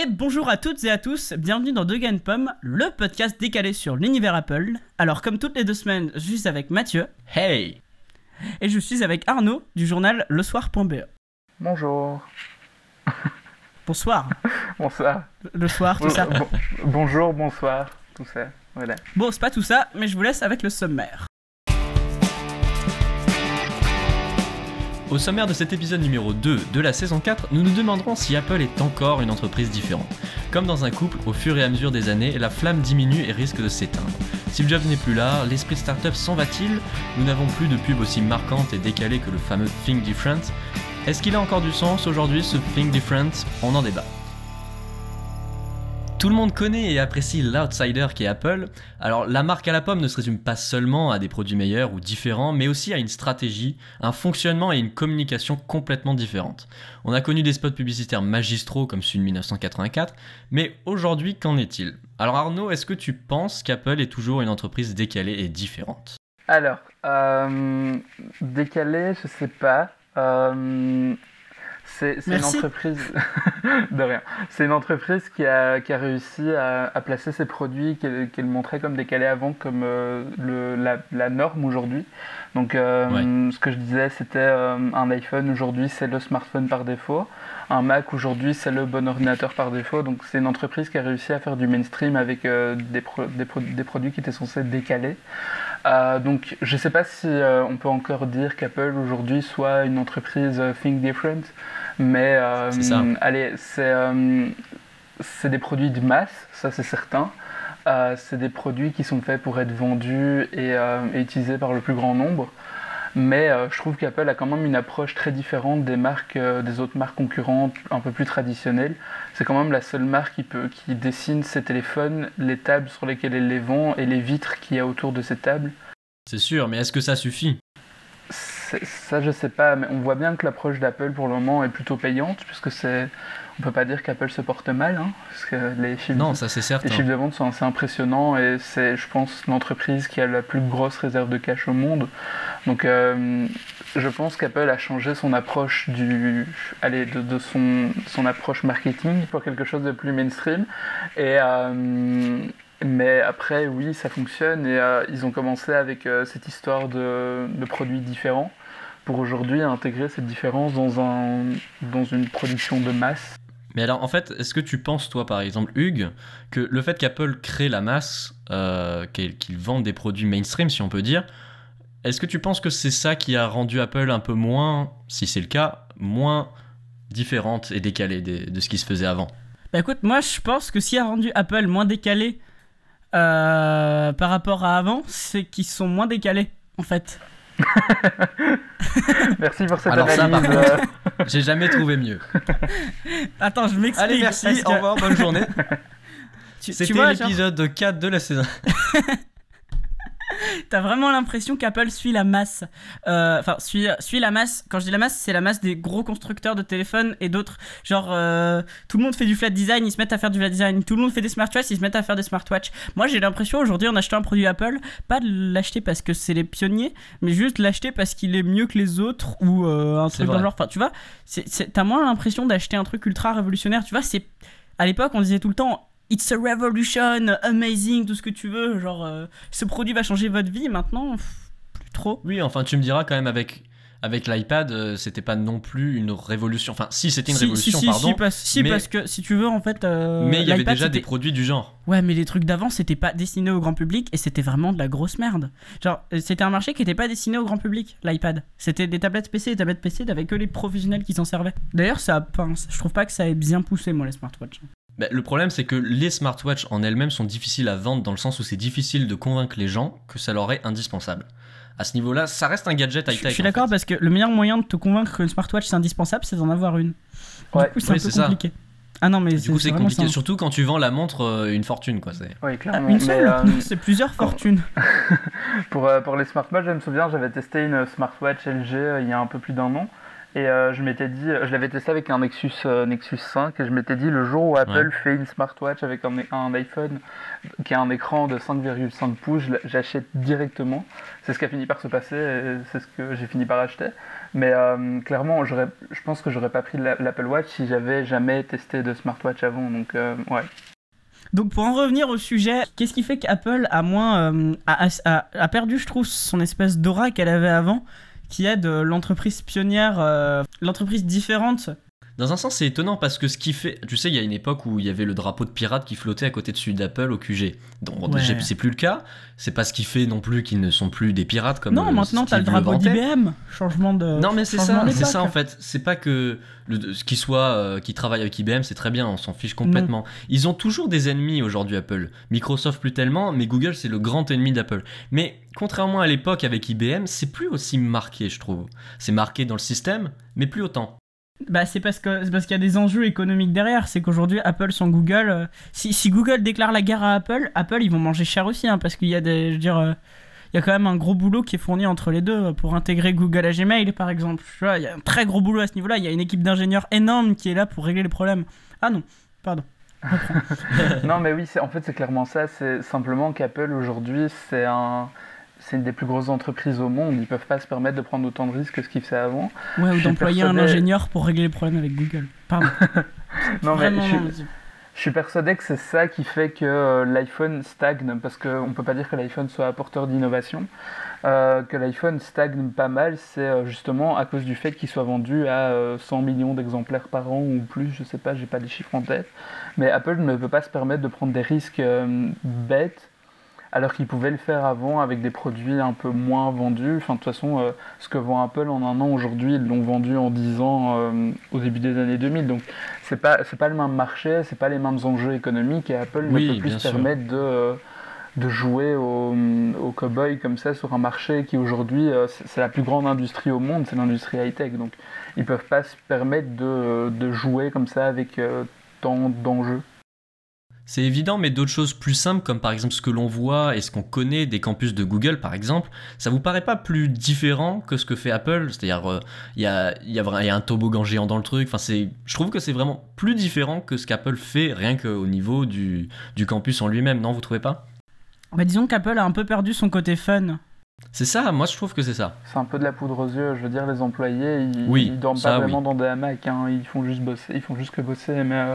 Et bonjour à toutes et à tous, bienvenue dans Deux Gain Pomme, le podcast décalé sur l'univers Apple. Alors comme toutes les deux semaines, je suis avec Mathieu. Hey Et je suis avec Arnaud du journal lesoir.be. Bonjour. Bonsoir. Bonsoir. Le soir, tout ça. Bon- bonjour, bonsoir, tout ça. Voilà. Bon, c'est pas tout ça, mais je vous laisse avec le sommaire. Au sommaire de cet épisode numéro 2 de la saison 4, nous nous demanderons si Apple est encore une entreprise différente. Comme dans un couple, au fur et à mesure des années, la flamme diminue et risque de s'éteindre. Si le job n'est plus là, l'esprit start-up s'en va-t-il? Nous n'avons plus de pub aussi marquante et décalée que le fameux Think Different. Est-ce qu'il a encore du sens aujourd'hui ce Think Different? On en débat. Tout le monde connaît et apprécie l'outsider qui est Apple. Alors la marque à la pomme ne se résume pas seulement à des produits meilleurs ou différents, mais aussi à une stratégie, un fonctionnement et une communication complètement différentes. On a connu des spots publicitaires magistraux comme celui de 1984, mais aujourd'hui qu'en est-il? Alors Arnaud, est-ce que tu penses qu'Apple est toujours une entreprise décalée et différente? Alors, euh, décalé, je sais pas. Euh, c'est une entreprise. de rien. C'est une entreprise qui a, qui a réussi à, à placer ses produits qu'elle qu'elle montrait comme décalés avant, comme euh, le, la, la norme aujourd'hui. Donc, euh, ce que je disais, c'était euh, un iPhone aujourd'hui, c'est le smartphone par défaut. Un Mac aujourd'hui, c'est le bon ordinateur par défaut. Donc, c'est une entreprise qui a réussi à faire du mainstream avec euh, des, pro- des, pro- des produits qui étaient censés décalés. Euh, donc, je ne sais pas si euh, on peut encore dire qu'Apple aujourd'hui soit une entreprise euh, think different, mais euh, ça. allez, c'est des produits de masse, ça c'est certain. C'est des produits qui sont faits pour être vendus et, et utilisés par le plus grand nombre. Mais euh, je trouve qu'Apple a quand même une approche très différente des marques, euh, des autres marques concurrentes un peu plus traditionnelles. C'est quand même la seule marque qui, peut, qui dessine ses téléphones, les tables sur lesquelles elle les vend et les vitres qu'il y a autour de ces tables. C'est sûr, mais est-ce que ça suffit? Ça, je sais pas, mais on voit bien que l'approche d'Apple pour le moment est plutôt payante, puisque c'est. On peut pas dire qu'Apple se porte mal, hein, parce que les chiffres, Non, ça c'est les certain. chiffres de vente sont assez impressionnants et c'est, je pense, l'entreprise qui a la plus grosse réserve de cash au monde. Donc, euh, je pense qu'Apple a changé son approche du, allez, de, de son, son approche marketing pour quelque chose de plus mainstream. Et euh, mais après, oui, ça fonctionne et euh, ils ont commencé avec cette histoire de, de produits différents pour aujourd'hui intégrer cette différence dans, un, dans une production de masse. Mais alors, en fait, est-ce que tu penses, toi, par exemple, Hugues, que le fait qu'Apple crée la masse, euh, qu'il vende des produits mainstream, si on peut dire, est-ce que tu penses que c'est ça qui a rendu Apple un peu moins, si c'est le cas, moins différente et décalée de ce qui se faisait avant? Bah écoute, moi je pense que ce qui a rendu Apple moins décalé euh, par rapport à avant, c'est qu'ils sont moins décalés en fait. Merci pour cette Alors analyse. euh, J'ai jamais trouvé mieux. Attends, je m'explique. Allez, merci, que au revoir, bonne journée. Tu, tu C'était l'épisode 4 de la saison. t'as vraiment l'impression qu'Apple suit la masse. Euh, Enfin, suit, suit la masse. Quand je dis la masse, c'est la masse des gros constructeurs de téléphones et d'autres. Genre, euh, tout le monde fait du flat design, ils se mettent à faire du flat design. Tout le monde fait des smartwatches, ils se mettent à faire des smartwatches. Moi, j'ai l'impression aujourd'hui, en achetant un produit Apple, pas de l'acheter parce que c'est les pionniers, mais juste l'acheter parce qu'il est mieux que les autres ou euh, un truc dans le genre. Enfin, tu vois, t'as moins l'impression d'acheter un truc ultra révolutionnaire. Tu vois, c'est. À l'époque, on disait tout le temps. It's a revolution, amazing, tout ce que tu veux. Genre, euh, ce produit va changer votre vie. Maintenant, pff, plus trop. Oui, enfin, tu me diras quand même avec. Avec l'iPad, euh, c'était pas non plus une révolution. Enfin, si, c'était une Si, révolution, si, si, pardon. Si, mais- parce que si tu veux, en fait. euh, mais il y avait déjà des produits du genre. Ouais, mais les trucs d'avant, c'était pas destiné au grand public et c'était vraiment de la grosse merde. Genre, euh, c'était un marché qui était pas destiné au grand public, l'iPad. C'était des tablettes PC, des tablettes PC, t'avais que les professionnels qui s'en servaient. D'ailleurs, ça, je trouve pas que ça ait bien poussé, moi, les smartwatches. Bah, le problème, c'est que les smartwatches en elles-mêmes sont difficiles à vendre dans le sens où c'est difficile de convaincre les gens que ça leur est indispensable. À ce niveau-là, ça reste un gadget Je high-tech. je suis en d'accord fait. parce que le meilleur moyen de te convaincre qu'une smartwatch c'est indispensable, c'est d'en avoir une. Ouais. Du coup, c'est Oui, un peu ça. compliqué. Ah non, mais Du coup, c'est compliqué, ça. surtout quand tu vends la montre euh, une fortune, quoi. c'est- Oui, Ah, clairement. une seule euh, C'est plusieurs fortunes. pour, euh, pour les smartwatches, je me souviens, j'avais testé une smartwatch LG euh, il y a un peu plus d'un an. Et euh, je m'étais dit, je l'avais testé avec un Nexus, euh, Nexus 5 et je m'étais dit le jour où Apple fait une smartwatch avec un, un, iPhone qui a un écran de 5,5 pouces, j'achète directement. C'est ce qui a fini par se passer et c'est ce que j'ai fini par acheter. Mais euh, clairement, je pense que j'aurais pas pris l'Apple Watch si j'avais jamais testé de smartwatch avant. Donc ouais. Donc pour en revenir au sujet, qu'est-ce qui fait qu'Apple a moins a, a, perdu, je trouve, son espèce d'aura qu'elle avait avant? Qui aide l'entreprise pionnière, euh, l'entreprise différente. Dans un sens, c'est étonnant parce que ce qui fait. Tu sais, il y a une époque où il y avait le drapeau de pirate qui flottait à côté de celui d'Apple au QG. Donc, c'est plus le cas. C'est pas ce qui fait non plus qu'ils ne sont plus des pirates comme. Non, maintenant, t'as le drapeau d'IBM. Changement de. Non, mais c'est ça, c'est ça en fait. C'est pas que. Le, ce qui soit. Euh, qui travaille avec IBM, c'est très bien, on s'en fiche complètement. Ils ont toujours des ennemis aujourd'hui, Apple. Microsoft plus tellement, mais Google, c'est le grand ennemi d'Apple. Mais contrairement à l'époque avec IBM, c'est plus aussi marqué, je trouve. C'est marqué dans le système, mais plus autant. Bah, c'est parce que parce qu'il y a des enjeux économiques derrière. C'est qu'aujourd'hui, Apple sans Google, euh, si, si, Google déclare la guerre à Apple, Apple ils vont manger cher aussi, hein, parce qu'il y a euh, y a quand même un gros boulot qui est fourni entre les deux pour intégrer Google à Gmail, par exemple. Tu vois, il y a un très gros boulot à ce niveau-là. Il y a une équipe d'ingénieurs énorme qui est là pour régler les problèmes. Ah non, pardon. non, mais oui, en fait, c'est clairement ça. C'est simplement qu'Apple aujourd'hui, c'est un c'est une des plus grosses entreprises au monde. Ils peuvent pas se permettre de prendre autant de risques que ce qu'ils faisaient avant. Ouais, ou d'employer un ingénieur pour régler les problèmes avec Google. Pardon. non, mais je, suis persuadé que c'est ça qui fait que euh, l'iPhone stagne, parce qu'on ne peut pas dire que l'iPhone soit apporteur d'innovation. Euh, que l'iPhone stagne pas mal, c'est euh, justement à cause du fait qu'il soit vendu à 100 millions d'exemplaires par an ou plus, je sais pas, j'ai pas des chiffres en tête. Mais Apple ne peut pas se permettre de prendre des risques bêtes alors qu'ils pouvaient le faire avant avec des produits un peu moins vendus. Enfin, de toute façon, euh, ce que vend Apple en un an aujourd'hui, ils l'ont vendu en 10 ans euh, au début des années 2000. Donc, c'est pas c'est pas le même marché, c'est pas les mêmes enjeux économiques et Apple ne peut plus se permettre de euh, de jouer au, au cow-boy comme ça sur un marché qui aujourd'hui c'est la plus grande industrie au monde, c'est l'industrie high-tech. Donc ils peuvent pas se permettre de, de jouer comme ça avec tant d'enjeux. C'est évident, mais d'autres choses plus simples, comme par exemple ce que l'on voit et ce qu'on connaît des campus de Google, par exemple, ça vous paraît pas plus différent que ce que fait Apple? C'est-à-dire, euh, il y, a, y, a, un toboggan géant dans le truc. Enfin, je trouve que c'est vraiment plus différent que ce qu'Apple fait, rien qu'au niveau du, du campus en lui-même, non Vous trouvez pas? Bah, Disons qu'Apple a un peu perdu son côté fun. C'est ça, moi je trouve que c'est ça. C'est un peu de la poudre aux yeux, je veux dire, les employés, ils, oui, dorment pas vraiment dans des hamacs, hein. ils font juste bosser, ils font juste que bosser, mais euh,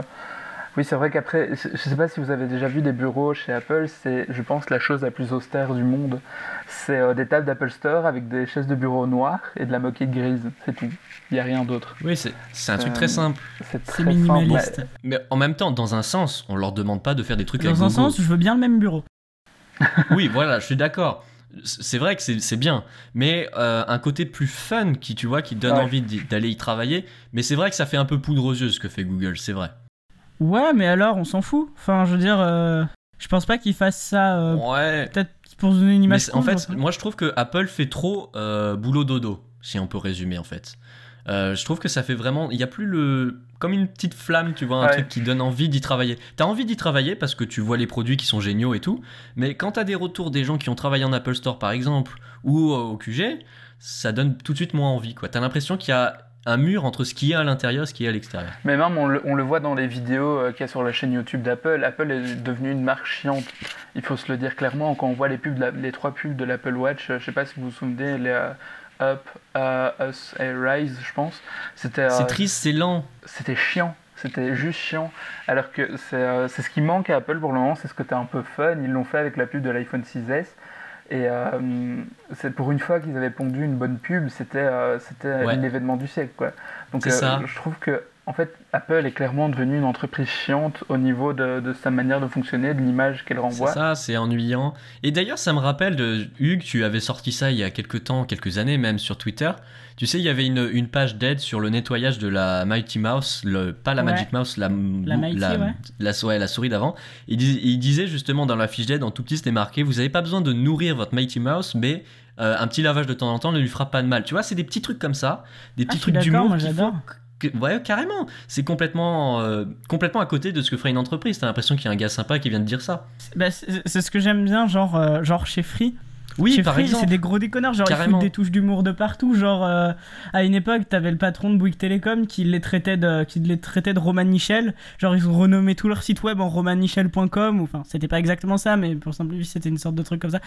oui, c'est vrai qu'après, je ne sais pas si vous avez déjà vu des bureaux chez Apple, c'est, je pense, la chose la plus austère du monde. C'est euh, des tables d'Apple Store avec des chaises de bureau noires et de la moquette grise, c'est tout. Il n'y a rien d'autre. Oui, c'est, un truc très simple. C'est, minimaliste. Mais en même temps, dans un sens, on leur demande pas de faire des trucs Dans un sens, je veux bien le même bureau. oui, voilà, je suis d'accord c'est vrai que c'est bien, mais euh, un côté plus fun qui, tu vois, qui donne envie d'aller y travailler. Mais c'est vrai que ça fait un peu poudre aux yeux ce que fait Google, c'est vrai. Ouais, mais alors, on s'en fout. Enfin, je veux dire, euh, je pense pas qu'ils fassent ça. Euh, ouais. Peut-être pour se donner une image. en fait, moi, je trouve que Apple fait trop euh, boulot dodo, si on peut résumer, en fait. je trouve que ça fait vraiment. Il y a plus le. Comme une petite flamme, tu vois, un truc qui donne envie d'y travailler. T'as envie d'y travailler parce que tu vois les produits qui sont géniaux et tout, mais quand t'as des retours des gens qui ont travaillé en Apple Store, par exemple, ou au QG, ça donne tout de suite moins envie, quoi. T'as l'impression qu'il y a un mur entre ce qui est à l'intérieur et ce qui est à l'extérieur. Mais même, on le, voit dans les vidéos euh, qu'il y a sur la chaîne YouTube d'Apple. Apple est devenu une marque chiante. Il faut se le dire clairement. Quand on voit les, pubs, les trois pubs de l'Apple Watch, euh, je sais pas si vous vous souvenez, les euh, Up, Us et Rise, je pense. C'était. c'est triste, c'est lent. C'était chiant. C'était juste chiant. Alors que c'est ce qui manque à Apple pour le moment, c'est ce côté un peu fun. Ils l'ont fait avec la pub de l'iPhone 6S. Et euh, c'est pour une fois qu'ils avaient pondu une bonne pub, c'était euh, c'était l'événement du siècle. Quoi. Donc euh, je trouve que en fait, Apple est clairement devenue une entreprise chiante au niveau de, de sa manière de fonctionner, de l'image qu'elle renvoie. C'est ça, c'est ennuyant. Et d'ailleurs, ça me rappelle de Hugues, tu avais sorti ça il y a quelques temps, quelques années même sur Twitter. Tu sais, il y avait une, une page d'aide sur le nettoyage de la Mighty Mouse, le, pas la Magic Mouse, la, la, Mighty, la, ouais. la, souris d'avant. Il, il, disait justement dans la fiche d'aide, en tout petit, c'était marqué Vous n'avez pas besoin de nourrir votre Mighty Mouse, mais euh, un petit lavage de temps en temps ne lui fera pas de mal. Tu vois, c'est des petits trucs comme ça, des petits ah, trucs d'humour. J'adore ouais, carrément. C'est complètement, euh, complètement à côté de ce que ferait une entreprise. T'as l'impression qu'il y a un gars sympa qui vient de dire ça. Bah, c'est ce que j'aime bien, genre, euh, genre chez Free. Oui, par exemple. C'est des gros déconneurs, genre ils foutent des touches d'humour de partout. Genre, euh, à une époque, t'avais le patron de Bouygues Télécom qui les traitait de, qui les traitait de Roman Michel. Genre, ils ont renommé tout leur site web en romanmichel.com. Enfin, c'était pas exactement ça, mais pour simplifier, c'était une sorte de truc comme ça.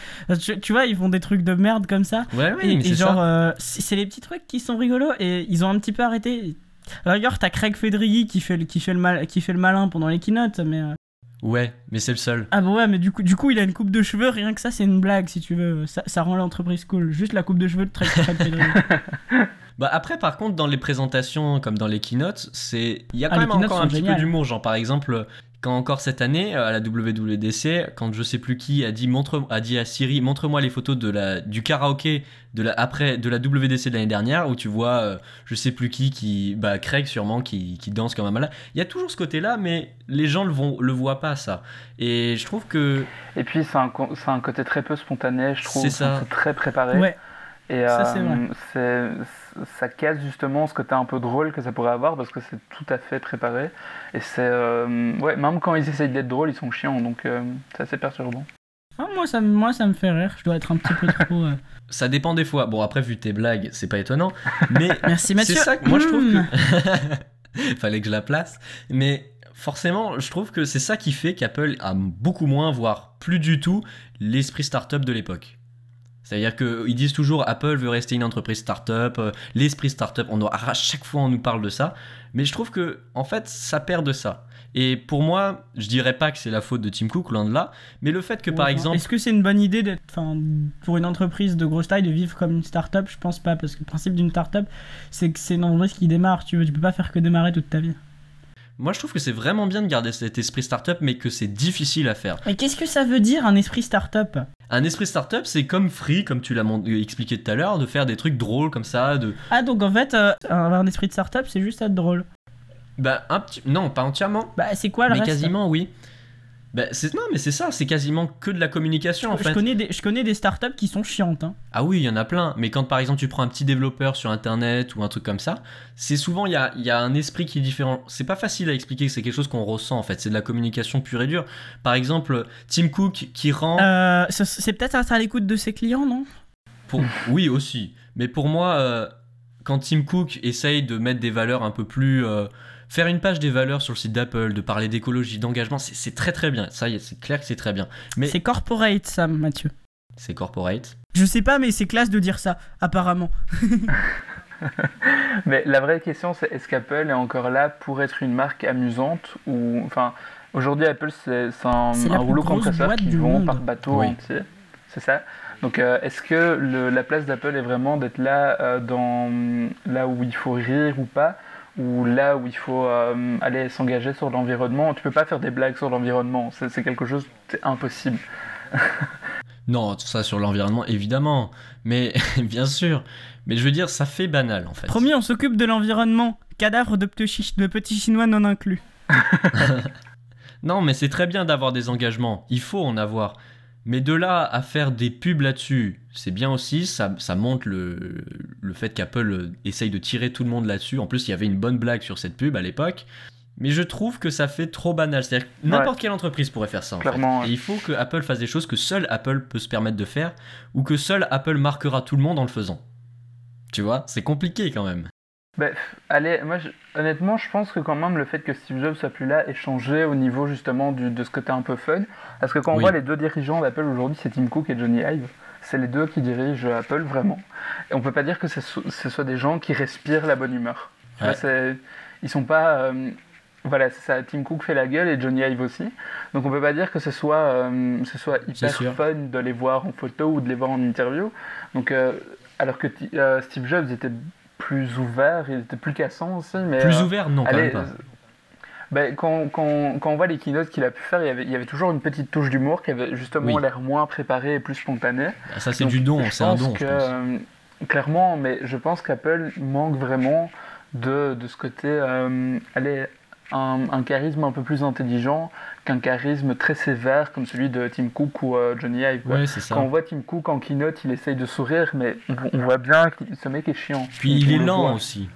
Tu, vois, ils font des trucs de merde comme ça. Ouais, oui, et, genre, euh, c'est les petits trucs qui sont rigolos et ils ont un petit peu arrêté. D'ailleurs, t'as Craig Federighi qui fait, qui, fait le mal, qui fait le malin pendant les keynotes, mais. Euh, Ouais, mais c'est le seul. Ah bah ouais, mais du coup, du coup, il a une coupe de cheveux, rien que ça, c'est une blague, si tu veux. Ça, ça rend l'entreprise cool. Juste la coupe de cheveux de très très Bah après, par contre, dans les présentations, comme dans les keynotes, c'est il y a ah, quand même encore un petit peu d'humour. Genre, par exemple, quand encore cette année, euh, à la WWDC, quand je sais plus qui a dit, montre, a dit à Siri, montre-moi les photos de la, du karaoké de la, après, de la WWDC de l'année dernière, où tu vois, euh, je sais plus qui, qui bah, Craig sûrement, qui, qui danse comme un malade. Il y a toujours ce côté-là, mais les gens le, vont, le voient pas, ça. Et je trouve que. Et puis, c'est un, un, côté très peu spontané, je trouve. C'est très préparé. Ouais. Et euh, ça casse justement ce côté un peu drôle que ça pourrait avoir parce que c'est tout à fait préparé. Et c'est. Euh, ouais, même quand ils essayent d'être drôles, ils sont chiants donc euh, c'est assez perturbant. Ah, moi, ça, moi, ça me fait rire. Je dois être un petit peu trop. Ça dépend des fois. Bon, après, vu tes blagues, c'est pas étonnant. Mais. Merci Mathieu. C'est ça que moi je trouve que. Fallait que je la place. Mais forcément, je trouve que c'est ça qui fait qu'Apple a beaucoup moins, voire plus du tout, l'esprit startup de l'époque. C'est-à-dire qu'ils disent toujours Apple veut rester une entreprise start-up, euh, l'esprit start-up, on à chaque fois on nous parle de ça, mais je trouve que en fait ça perd de ça. Et pour moi, je dirais pas que c'est la faute de Tim Cook, loin de là, mais le fait que par exemple. Est-ce que c'est une bonne idée d'être, pour une entreprise de grosse taille de vivre comme une start-up? Je pense pas, parce que le principe d'une start-up, c'est que c'est une entreprise qui démarre, tu, veux, tu peux pas faire que démarrer toute ta vie. Moi, je trouve que c'est vraiment bien de garder cet esprit startup, mais que c'est difficile à faire. Mais qu'est-ce que ça veut dire un esprit startup? Un esprit startup, c'est comme Free, comme tu l'as expliqué tout à l'heure, de faire des trucs drôles comme ça. De... Ah, donc en fait, euh, avoir un esprit de startup, c'est juste être drôle. Bah, un petit... non, pas entièrement. Bah, c'est quoi le Mais quasiment, oui. Bah, non, mais c'est ça, c'est quasiment que de la communication en fait. Je connais, des, je connais des startups qui sont chiantes. Hein. Ah oui, il y en a plein. Mais quand par exemple tu prends un petit développeur sur internet ou un truc comme ça, c'est souvent il y a, y a, un esprit qui est différent. C'est pas facile à expliquer, c'est quelque chose qu'on ressent en fait. C'est de la communication pure et dure. Par exemple, Tim Cook qui rend. Euh, c'est peut-être à l'écoute de ses clients, non? Pour... Oui, aussi. Mais pour moi, euh, quand Tim Cook essaye de mettre des valeurs un peu plus. Euh, faire une page des valeurs sur le site d'Apple, de parler d'écologie, d'engagement, c'est très très bien. Ça, c'est clair que c'est très bien. Mais c'est corporate, ça, Mathieu. C'est corporate. Je sais pas, mais c'est classe de dire ça, apparemment. mais la vraie question, c'est est-ce qu'Apple est encore là pour être une marque amusante ou enfin aujourd'hui Apple c'est un, un rouleau compresseur qui vont par bateau entier, c'est ça. Donc euh, est-ce que la place d'Apple est vraiment d'être là euh, dans là où il faut rire ou pas? Ou là où il faut euh, aller s'engager sur l'environnement, tu peux pas faire des blagues sur l'environnement, c'est quelque chose, c'est impossible. non, tout ça sur l'environnement, évidemment, mais bien sûr, mais je veux dire, ça fait banal en fait. Promis, on s'occupe de l'environnement, cadavre de petits, de petits chinois non inclus. non, mais c'est très bien d'avoir des engagements, il faut en avoir. Mais de là à faire des pubs là-dessus, c'est bien aussi, ça, montre le, fait qu'Apple essaye de tirer tout le monde là-dessus. En plus, il y avait une bonne blague sur cette pub à l'époque. Mais je trouve que ça fait trop banal. C'est-à-dire que n'importe quelle entreprise pourrait faire ça. En fait. Et il faut que Apple fasse des choses que seul Apple peut se permettre de faire, ou que seul Apple marquera tout le monde en le faisant. Tu vois, c'est compliqué quand même. Bah, allez, moi, honnêtement, je pense que quand même le fait que Steve Jobs soit plus là ait changé au niveau justement du, de ce côté un peu fun. Parce que quand on voit les deux dirigeants d'Apple aujourd'hui, c'est Tim Cook et Johnny Ive. C'est les deux qui dirigent Apple vraiment. Et on peut pas dire que ce, soit des gens qui respirent la bonne humeur. Ouais. ils sont pas. Euh, voilà, ça. Tim Cook fait la gueule et Johnny Ive aussi. Donc on peut pas dire que ce soit, euh, ce soit hyper fun de les voir en photo ou de les voir en interview. Donc, euh, alors que Steve Jobs était plus ouvert, il était plus cassant aussi. Mais, plus euh, ouvert, non, quand même pas. Ben, quand, quand, quand, on voit les keynotes qu'il a pu faire, il y, avait, il y avait toujours une petite touche d'humour qui avait justement l'air moins préparé et plus spontané. Ah, ça, c'est du don, c'est un don. Que, je pense. Euh, clairement, mais je pense qu'Apple manque vraiment de, de ce côté. Euh, allez, un, charisme un peu plus intelligent qu'un charisme très sévère comme celui de Tim Cook ou euh, Johnny Ive. Quand on voit Tim Cook en keynote, il essaye de sourire, mais on, voit bien que ce mec est chiant. Puis il est lent aussi.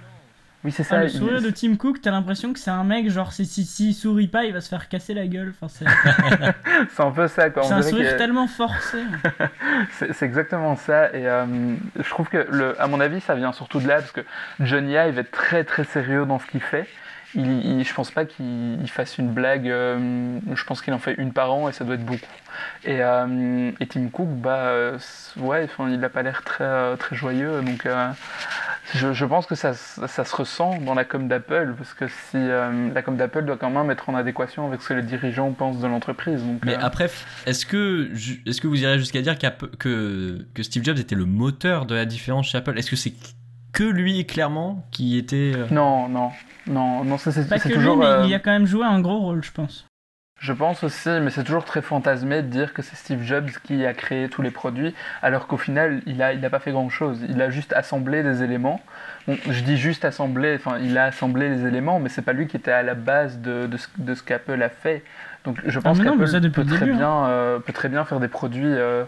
Oui, c'est ça. Ah, le sourire de Tim Cook, t'as l'impression que c'est un mec, genre, s'il si, si, sourit pas, il va se faire casser la gueule. Enfin, c'est un peu ça, quoi. C'est un sourire tellement forcé. c'est exactement ça. Et euh, je trouve que, le, à mon avis, ça vient surtout de là, parce que Johnny Ive est très très sérieux dans ce qu'il fait. Il, je pense pas qu'il fasse une blague. Euh, je pense qu'il en fait une par an et ça doit être beaucoup. Et, euh, et Tim Cook, bah, ouais, il n'a pas l'air très, très joyeux. Donc, je, pense que ça, ça, se ressent dans la com d'Apple, parce que si euh, la com d'Apple doit quand même être en adéquation avec ce que les dirigeants pensent de l'entreprise. Mais euh, après, est-ce que, est que vous irez jusqu'à dire que, que Steve Jobs était le moteur de la différence chez Apple? Est-ce que c'est que lui, clairement, qui était... Euh, non, non, non, non, ça c'est toujours... Lui, mais il a quand même joué un gros rôle, je pense. Je pense aussi, mais c'est toujours très fantasmé de dire que c'est Steve Jobs qui a créé tous les produits, alors qu'au final, il n'a il a pas fait grand-chose. Il a juste assemblé des éléments. je dis juste assemblé, enfin, il a assemblé les éléments, mais c'est pas lui qui était à la base de, de, ce, de ce qu'Apple a fait. Donc je pense ah, qu'Apple peut, très hein. bien, euh, peut très bien faire des produits euh,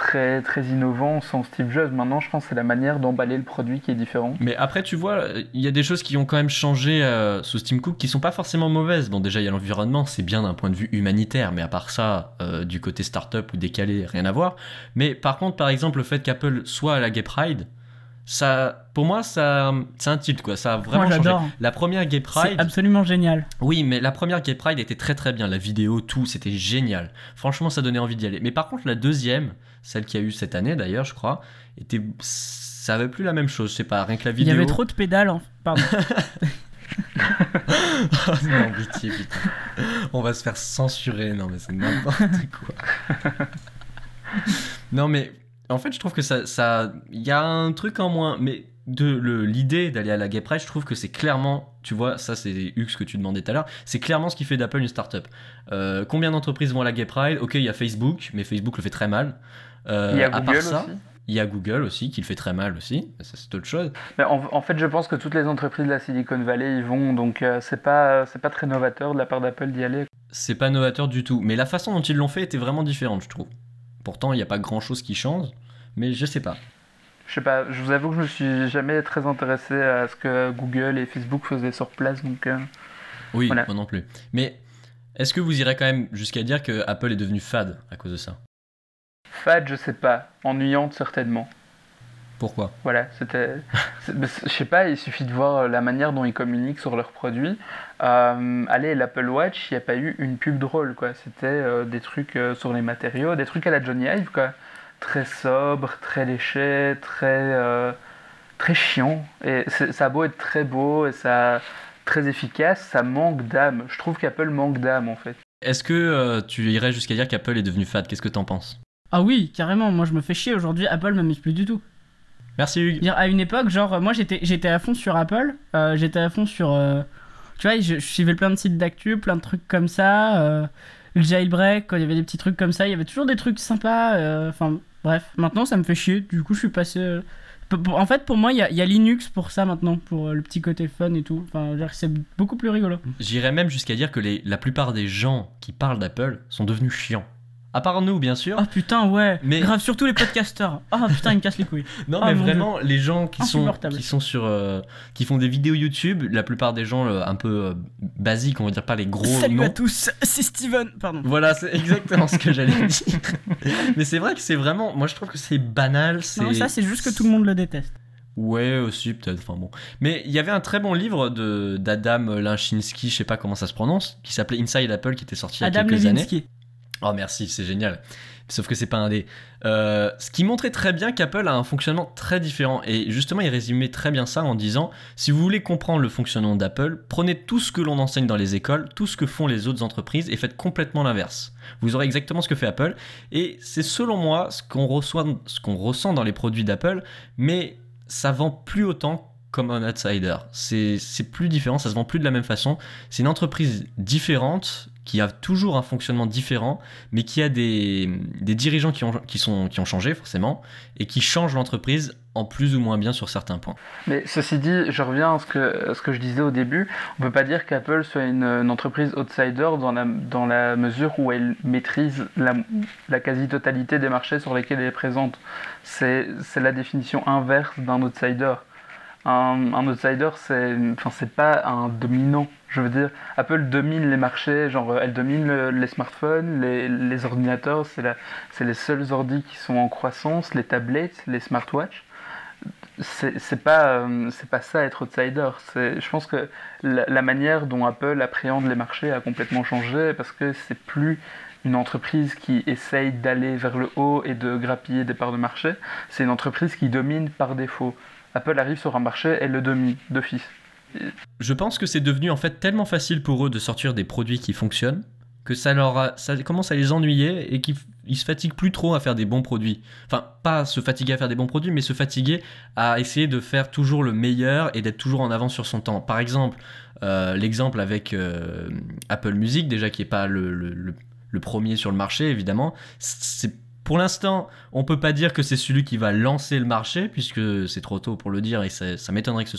très, très innovant sans Steve Jobs. Maintenant, je pense que c'est la manière d'emballer le produit qui est différent. Mais après, tu vois, il y a des choses qui ont quand même changé euh, sous Steam Cook qui sont pas forcément mauvaises. Bon, déjà, il y a l'environnement, c'est bien d'un point de vue humanitaire, mais à part ça, euh, du côté startup ou décalé, rien à voir. Mais par contre, par exemple, le fait qu'Apple soit à la Gay Pride, ça, pour moi, ça, c'est un tilt quoi. Ça a vraiment moi, changé. La première Gay Pride, c'est absolument génial. Oui, mais la première Gay Pride était très très bien. La vidéo, tout, c'était génial. Franchement, ça donnait envie d'y aller. Mais par contre, la deuxième, celle qui a eu cette année d'ailleurs, je crois, était, ça avait plus la même chose. Je sais pas, rien que la vidéo. Il y avait trop de pédales. En... Pardon. oh, non, pitié, On va se faire censurer. Non, mais c'est n'importe quoi. non, mais en fait, je trouve que ça, ça, il y a un truc en moins, mais de l'idée d'aller à la Gay Pride, je trouve que c'est clairement, tu vois, ça c'est Hux que tu demandais tout à l'heure, c'est clairement ce qui fait d'Apple une startup. Euh, combien d'entreprises vont à la Gay Pride? Ok, il y a Facebook, mais Facebook le fait très mal. Euh, il y a Google aussi. Il y a Google aussi qui le fait très mal aussi, ça c'est autre chose. Mais en, fait, je pense que toutes les entreprises de la Silicon Valley y vont, donc euh, c'est pas c'est pas très novateur de la part d'Apple d'y aller. C'est pas novateur du tout, mais la façon dont ils l'ont fait était vraiment différente, je trouve. Pourtant, il n'y a pas grand chose qui change, mais je sais pas. Je sais pas, je vous avoue que je me suis jamais très intéressé à ce que Google et Facebook faisaient sur place, donc. Euh, oui, moi non plus. Mais est-ce que vous irez quand même jusqu'à dire que Apple est devenu fade à cause de ça? Fade, je sais pas. Ennuyante, certainement. Pourquoi? Voilà, c'était. je sais pas, il suffit de voir la manière dont ils communiquent sur leurs produits. Euh, allez, l'Apple Watch, il n'y a pas eu une pub drôle, quoi. C'était euh, des trucs sur les matériaux, des trucs à la Johnny Ive, quoi très sobre, très léché, très, euh, très chiant. Et ça a beau être très beau et ça très efficace, ça manque d'âme. Je trouve qu'Apple manque d'âme en fait. Est-ce que euh, tu irais jusqu'à dire qu'Apple est devenu fade Qu'est-ce que t'en penses? Ah oui, carrément. Moi je me fais chier aujourd'hui. Apple m'amuse plus du tout. Merci Hugues. À une époque, genre, moi j'étais, j'étais à fond sur Apple. Euh, j'étais à fond sur. tu vois, je, je, suivais plein de sites d'actu, plein de trucs comme ça. le jailbreak, quand il y avait des petits trucs comme ça, il y avait toujours des trucs sympas. Enfin, Bref, maintenant ça me fait chier. Du coup, je suis passé. Euh, en fait, pour moi, il y, a Linux pour ça maintenant, pour euh, le petit côté fun et tout. Enfin, c'est beaucoup plus rigolo. J'irais même jusqu'à dire que les, la plupart des gens qui parlent d'Apple sont devenus chiants. À part nous, bien sûr. Oh putain, ouais. Mais... Grave, surtout les podcasteurs. Oh putain, ils me cassent les couilles. non, oh, mais vraiment, les gens qui sont, qui sont sur. Euh, qui font des vidéos YouTube, la plupart des gens euh, un peu euh, basiques, on va dire pas les gros. Salut à tous, c'est Steven. Pardon. Voilà, c'est exactement ce que j'allais dire. mais c'est vrai que c'est vraiment. Moi, je trouve que c'est banal. Non, ça, c'est juste que tout le monde le déteste. Ouais, aussi, peut-être. Enfin bon. Mais il y avait un très bon livre d'Adam Linchinski, je sais pas comment ça se prononce, qui s'appelait Inside Apple, qui était sorti il y a quelques Levinsky. années. Oh merci, c'est génial. Sauf que c'est pas un dé. Euh, ce qui montrait très bien qu'Apple a un fonctionnement très différent. Et justement, il résumait très bien ça en disant si vous voulez comprendre le fonctionnement d'Apple, prenez tout ce que l'on enseigne dans les écoles, tout ce que font les autres entreprises et faites complètement l'inverse. Vous aurez exactement ce que fait Apple. Et c'est selon moi ce qu'on ressent dans les produits d'Apple, mais ça vend plus autant comme un outsider. C'est plus différent, ça se vend plus de la même façon. C'est une entreprise différente qui a toujours un fonctionnement différent, mais qui a des, dirigeants qui ont, sont, qui ont changé forcément, et qui changent l'entreprise en plus ou moins bien sur certains points. Mais ceci dit, je reviens à ce que, ce que je disais au début, on ne peut pas dire qu'Apple soit une, entreprise outsider dans la, dans la mesure où elle maîtrise la, la quasi-totalité des marchés sur lesquels elle est présente. C'est la définition inverse d'un outsider. Un, outsider, c'est enfin, pas un dominant. Je veux dire, Apple domine les marchés, genre elle domine les smartphones, les, ordinateurs, c'est les seuls ordi qui sont en croissance, les tablettes, les smartwatches. C'est pas, euh, c'est pas ça être outsider. Je pense que la, la, manière dont Apple appréhende les marchés a complètement changé parce que c'est plus une entreprise qui essaye d'aller vers le haut et de grappiller des parts de marché. C'est une entreprise qui domine par défaut. Apple arrive sur un marché, elle le domine d'office. Je pense que c'est devenu en fait tellement facile pour eux de sortir des produits qui fonctionnent que ça leur ça commence à les ennuyer et qu'ils se fatiguent plus trop à faire des bons produits. Enfin, pas se fatiguer à faire des bons produits, mais se fatiguer à essayer de faire toujours le meilleur et d'être toujours en avance sur son temps. Par exemple, euh, l'exemple avec euh, Apple Music, déjà qui est pas le, le, le, premier sur le marché, évidemment, c'est pour l'instant, on peut pas dire que c'est celui qui va lancer le marché, puisque c'est trop tôt pour le dire et ça, m'étonnerait que ce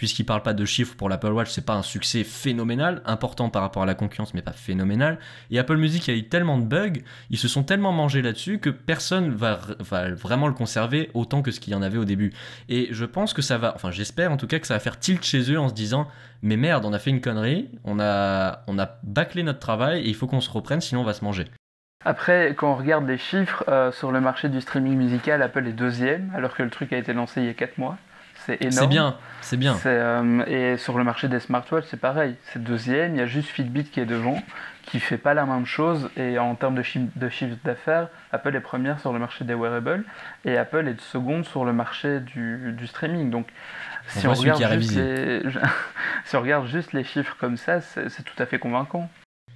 puisqu'il parle pas de chiffres pour l'Apple Watch, c'est pas un succès phénoménal, important par rapport à la concurrence, mais pas phénoménal. Et Apple Music a eu tellement de bugs, ils se sont tellement mangés là-dessus que personne va, va, vraiment le conserver autant que ce qu'il y en avait au début. Et je pense que ça va, enfin j'espère en tout cas que ça va faire tilt chez eux en se disant, mais merde, on a fait une connerie, on a, on a bâclé notre travail et il faut qu'on se reprenne, sinon on va se manger. Après, quand on regarde les chiffres euh, sur le marché du streaming musical, Apple est deuxième, alors que le truc a été lancé il y a 4 mois. C'est énorme. C'est bien, c'est bien. Euh, et sur le marché des smartwatches, c'est pareil. C'est deuxième, il y a juste Fitbit qui est devant, qui fait pas la même chose. Et en termes de, chiffre, de chiffre d'affaires, Apple est première sur le marché des wearables et Apple est seconde sur le marché du, du streaming. Donc, si on, regarde juste les... si on regarde juste les chiffres comme ça, c'est tout à fait convaincant.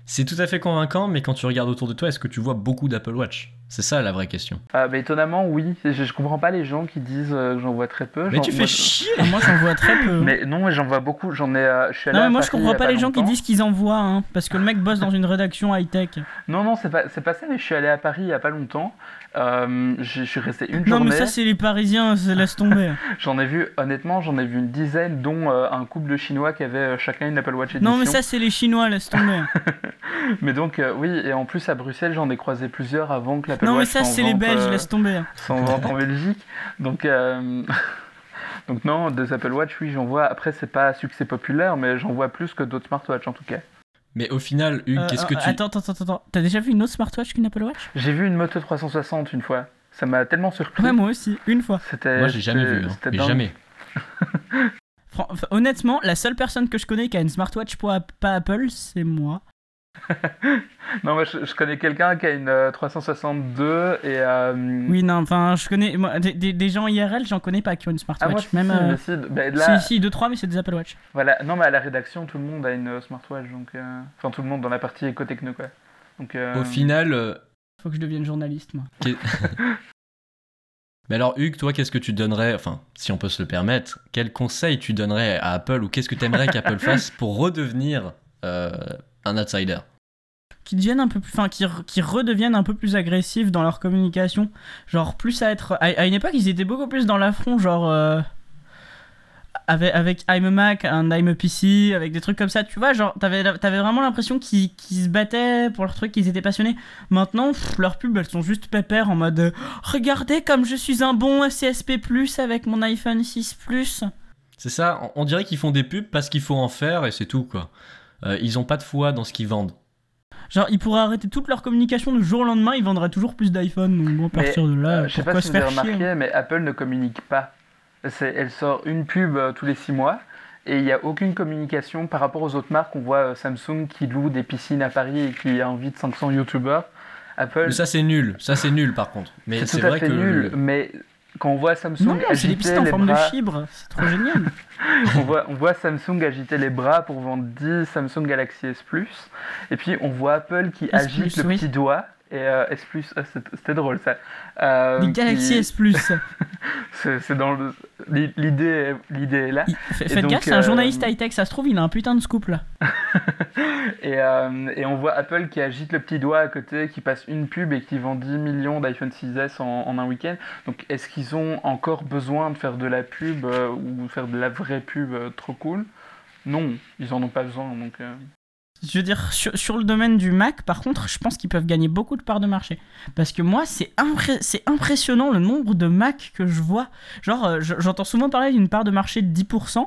C'est tout à fait convaincant, mais quand tu regardes autour de toi, est-ce que tu vois beaucoup d'Apple Watch? C'est ça la vraie question. Bah, étonnamment, oui. Je, je, comprends pas les gens qui disent euh, que j'en vois très peu. Mais tu fais chier Moi j'en vois très peu. Mais non, j'en vois beaucoup. J'en ai. Euh, je suis non, mais moi je comprends pas les gens qui disent qu'ils en voient, hein, parce que le mec bosse dans une rédaction high-tech. Non, non, c'est pas, pas ça, mais je suis allé à Paris il y a pas longtemps. Euh, je suis resté une journée. Non, mais ça, c'est les Parisiens, laisse tomber. j'en ai vu, honnêtement, j'en ai vu une dizaine, dont euh, un couple de Chinois qui avaient euh, chacun une Apple Watch Edition. Non, mais ça, c'est les Chinois, laisse tomber. mais donc, oui, et en plus, à Bruxelles, j'en ai croisé plusieurs avant que l'Apple Watch. Non, mais ça, c'est les Belges, laisse tomber. Sans vente en Belgique. Donc. Donc non, des Apple Watch, oui, j'en vois. Après, c'est pas succès populaire, mais j'en vois plus que d'autres smartwatches en tout cas. Mais au final, Hugues, qu'est-ce que tu... Attends, attends, attends, attends. T'as déjà vu une autre smartwatch qu'une Apple Watch? J'ai vu une Moto 360 une fois. Ça m'a tellement surpris. Ouais, moi aussi, une fois. Moi, j'ai jamais vu. Hein. jamais. Honnêtement, la seule personne que je connais qui a une smartwatch pour pas Apple, c'est moi. non, moi je, connais quelqu'un qui a une 362 euh, et. Euh, oui, non, enfin, je connais. Moi, des, des, gens IRL, j'en connais pas qui ont une smartwatch. Ah, moi, Même. Si, euh, bah, là... si, si, 2-3, mais c'est des Apple Watch. Voilà, non, mais à la rédaction, tout le monde a une smartwatch. Donc, Enfin, tout le monde dans la partie éco-techno, quoi. Donc, Au final. Faut que je devienne journaliste, moi. Mais alors, Hugues, toi, qu'est-ce que tu donnerais, enfin, si on peut se le permettre, quel conseil tu donnerais à Apple ou qu'est-ce que tu aimerais qu'Apple fasse pour redevenir un outsider qui deviennent un peu plus enfin qui, qui redeviennent un peu plus agressifs dans leur communication genre plus à être à, une époque ils étaient beaucoup plus dans l'affront genre euh, avec, avec I'm a Mac, un I'm a PC, avec des trucs comme ça, tu vois, genre, t'avais, avais vraiment l'impression qu'ils, se battaient pour leurs trucs, qu'ils étaient passionnés. Maintenant, leurs pubs, elles sont juste pépères en mode Regardez comme je suis un bon CSP, avec mon iPhone 6 Plus. C'est ça, on dirait qu'ils font des pubs parce qu'il faut en faire et c'est tout, quoi. Euh, ils ont pas de foi dans ce qu'ils vendent. Genre, ils pourraient arrêter toute leur communication du jour au lendemain, ils vendraient toujours plus d'iPhone. Donc, bon, à partir de là, euh, je sais pas si vous avez remarqué, hein. mais Apple ne communique pas. Elle sort une pub euh, tous les six mois et il n'y a aucune communication par rapport aux autres marques. On voit Samsung qui loue des piscines à Paris et qui invite 500 youtubeurs. Apple. Mais ça c'est nul, ça c'est nul par contre. Mais c'est vrai fait que nul, mais quand on voit Samsung non, agiter des en forme de fibre, c'est trop génial. on, voit, on voit Samsung agiter les bras pour vendre 10 Samsung Galaxy S+, et puis on voit Apple qui agite le petit doigt, et euh, S+, ah, c'était drôle ça. Euh, Galaxy S+. c'est dans l'idée l'idée est là. Faites gaffe, c'est un euh, journaliste high-tech, ça se trouve, il a un putain de scoop là. et, euh, et, on voit Apple qui agite le petit doigt à côté, qui passe une pub et qui vend 10 millions d'iPhone 6S en, un week-end. Donc est-ce qu'ils ont encore besoin de faire de la pub ou faire de la vraie pub trop cool? Non, ils en ont pas besoin. Donc, je veux dire, sur, le domaine du Mac, par contre, je pense qu'ils peuvent gagner beaucoup de parts de marché. Parce que moi, c'est impressionnant le nombre de Mac que je vois. Genre, euh, j'entends souvent parler d'une part de marché de 10%.